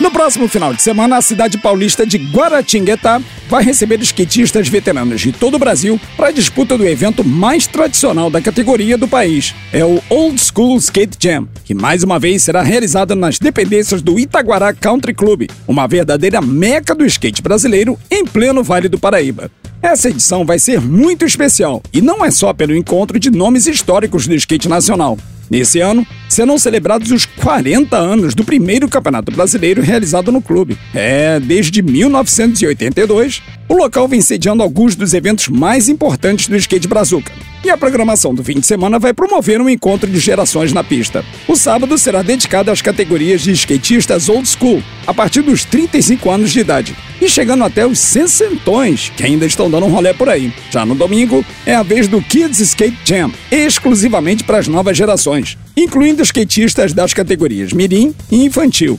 No próximo final de semana, a cidade paulista de Guaratinguetá vai receber skatistas veteranos de todo o Brasil para a disputa do evento mais tradicional da categoria do país. É o Old School Skate Jam, que mais uma vez será realizado nas dependências do Itaguará Country Club, uma verdadeira meca do skate brasileiro em pleno Vale do Paraíba. Essa edição vai ser muito especial e não é só pelo encontro de nomes históricos do skate nacional. Nesse ano, serão celebrados os 40 anos do primeiro Campeonato Brasileiro realizado no clube. É, desde 1982, o local vem sediando alguns dos eventos mais importantes do skate brazuca. E a programação do fim de semana vai promover um encontro de gerações na pista. O sábado será dedicado às categorias de skatistas old school, a partir dos 35 anos de idade, e chegando até os sessentões, que ainda estão dando um rolê por aí. Já no domingo, é a vez do Kids Skate Jam, exclusivamente para as novas gerações, incluindo skatistas das categorias Mirim e Infantil.